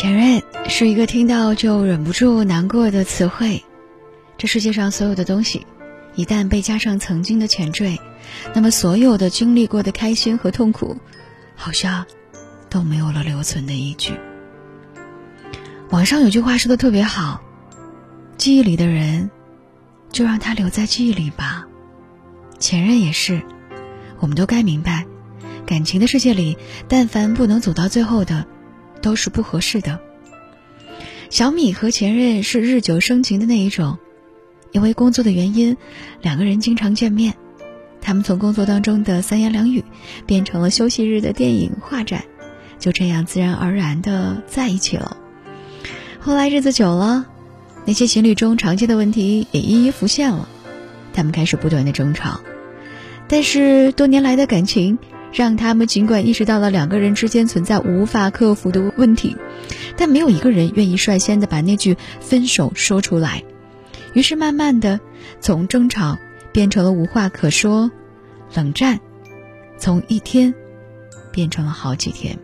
前任是一个听到就忍不住难过的词汇。这世界上所有的东西，一旦被加上曾经的前缀，那么所有的经历过的开心和痛苦，好像都没有了留存的依据。网上有句话说的特别好：“记忆里的人，就让他留在记忆里吧。”前任也是，我们都该明白，感情的世界里，但凡不能走到最后的。都是不合适的。小米和前任是日久生情的那一种，因为工作的原因，两个人经常见面。他们从工作当中的三言两语，变成了休息日的电影画展，就这样自然而然的在一起了。后来日子久了，那些情侣中常见的问题也一一浮现了，他们开始不断的争吵。但是多年来的感情。让他们尽管意识到了两个人之间存在无法克服的问题，但没有一个人愿意率先的把那句分手说出来。于是慢慢的，从争吵变成了无话可说，冷战，从一天变成了好几天。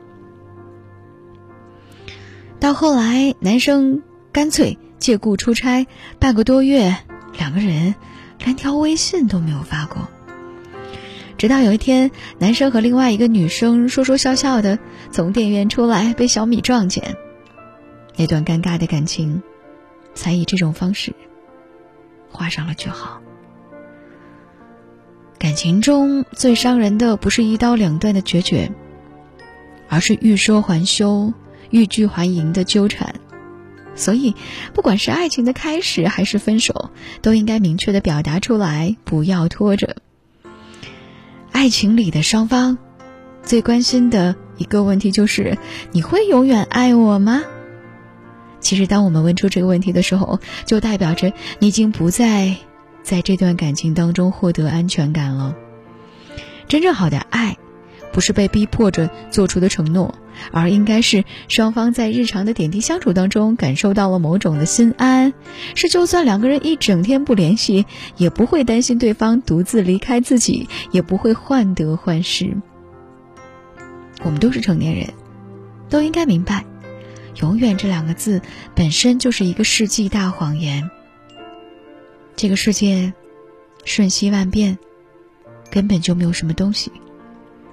到后来，男生干脆借故出差半个多月，两个人连条微信都没有发过。直到有一天，男生和另外一个女生说说笑笑的从电影院出来，被小米撞见，那段尴尬的感情，才以这种方式画上了句号。感情中最伤人的不是一刀两断的决绝，而是欲说还休、欲拒还迎的纠缠。所以，不管是爱情的开始还是分手，都应该明确的表达出来，不要拖着。爱情里的双方，最关心的一个问题就是：你会永远爱我吗？其实，当我们问出这个问题的时候，就代表着你已经不再在这段感情当中获得安全感了。真正好的爱。不是被逼迫着做出的承诺，而应该是双方在日常的点滴相处当中感受到了某种的心安，是就算两个人一整天不联系，也不会担心对方独自离开自己，也不会患得患失。我们都是成年人，都应该明白，永远这两个字本身就是一个世纪大谎言。这个世界瞬息万变，根本就没有什么东西。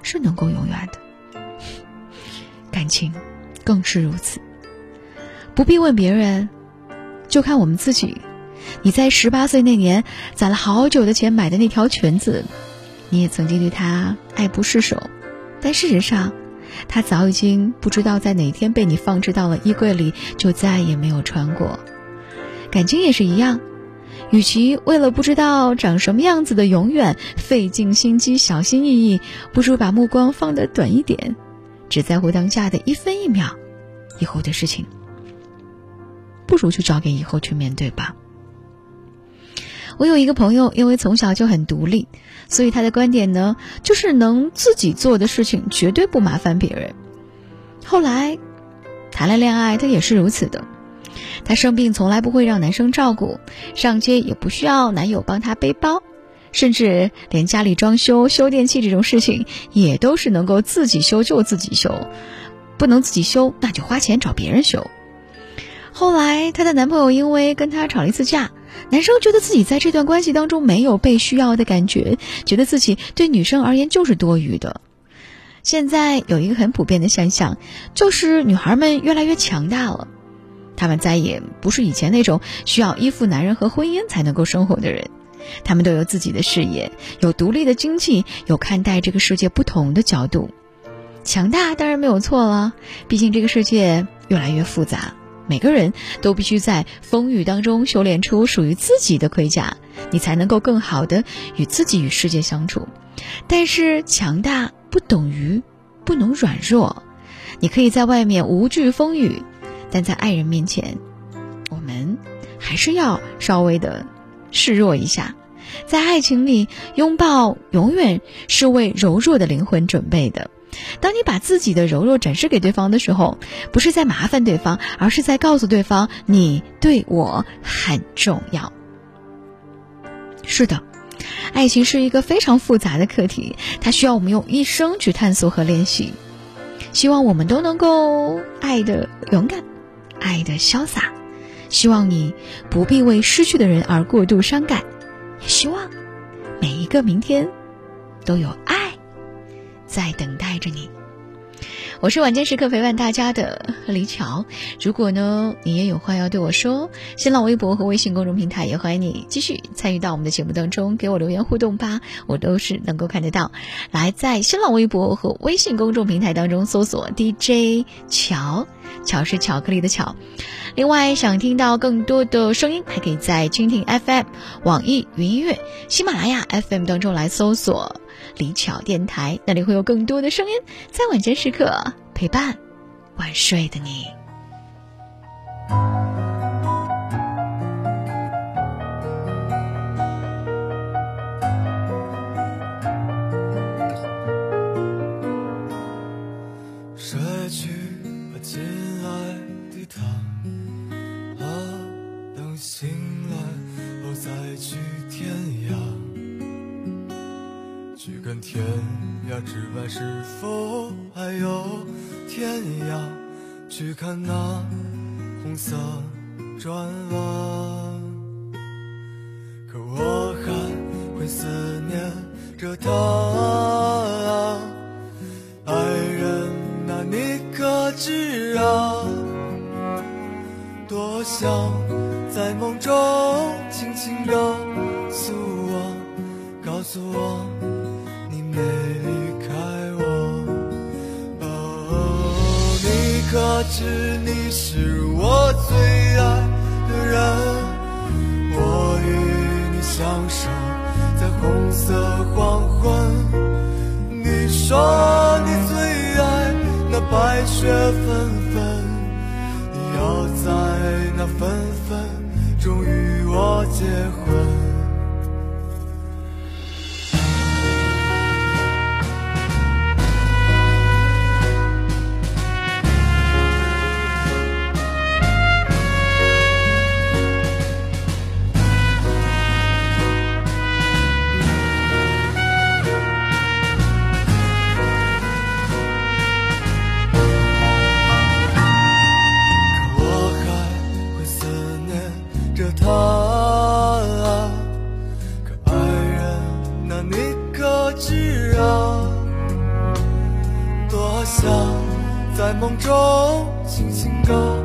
是能够永远的，感情更是如此。不必问别人，就看我们自己。你在十八岁那年攒了好久的钱买的那条裙子，你也曾经对它爱不释手，但事实上，它早已经不知道在哪天被你放置到了衣柜里，就再也没有穿过。感情也是一样。与其为了不知道长什么样子的永远费尽心机、小心翼翼，不如把目光放得短一点，只在乎当下的一分一秒。以后的事情，不如就交给以后去面对吧。我有一个朋友，因为从小就很独立，所以他的观点呢，就是能自己做的事情绝对不麻烦别人。后来谈了恋爱，他也是如此的。她生病从来不会让男生照顾，上街也不需要男友帮她背包，甚至连家里装修、修电器这种事情也都是能够自己修就自己修，不能自己修那就花钱找别人修。后来她的男朋友因为跟她吵了一次架，男生觉得自己在这段关系当中没有被需要的感觉，觉得自己对女生而言就是多余的。现在有一个很普遍的现象，就是女孩们越来越强大了。他们再也不是以前那种需要依附男人和婚姻才能够生活的人，他们都有自己的事业，有独立的经济，有看待这个世界不同的角度。强大当然没有错了，毕竟这个世界越来越复杂，每个人都必须在风雨当中修炼出属于自己的盔甲，你才能够更好的与自己与世界相处。但是强大不等于不能软弱，你可以在外面无惧风雨。但在爱人面前，我们还是要稍微的示弱一下。在爱情里，拥抱永远是为柔弱的灵魂准备的。当你把自己的柔弱展示给对方的时候，不是在麻烦对方，而是在告诉对方你对我很重要。是的，爱情是一个非常复杂的课题，它需要我们用一生去探索和练习。希望我们都能够爱的勇敢。爱的潇洒。希望你不必为失去的人而过度伤感，也希望每一个明天都有爱在等待着你。我是晚间时刻陪伴大家的李乔。如果呢，你也有话要对我说，新浪微博和微信公众平台也欢迎你继续参与到我们的节目当中，给我留言互动吧，我都是能够看得到。来，在新浪微博和微信公众平台当中搜索 DJ 乔，乔是巧克力的巧。另外，想听到更多的声音，还可以在蜻蜓 FM、网易云音乐、喜马拉雅 FM 当中来搜索。李巧电台，那里会有更多的声音，在晚间时刻陪伴晚睡的你。睡去吧，亲爱的他，啊，等醒来后再去天涯。天涯之外是否还有天涯？去看那红色转弯。没离开我，哦，你可知你是我最爱的人？我与你相守在红色黄昏。你说你最爱那白雪纷纷，你要在那纷纷中与我结婚。梦中轻轻告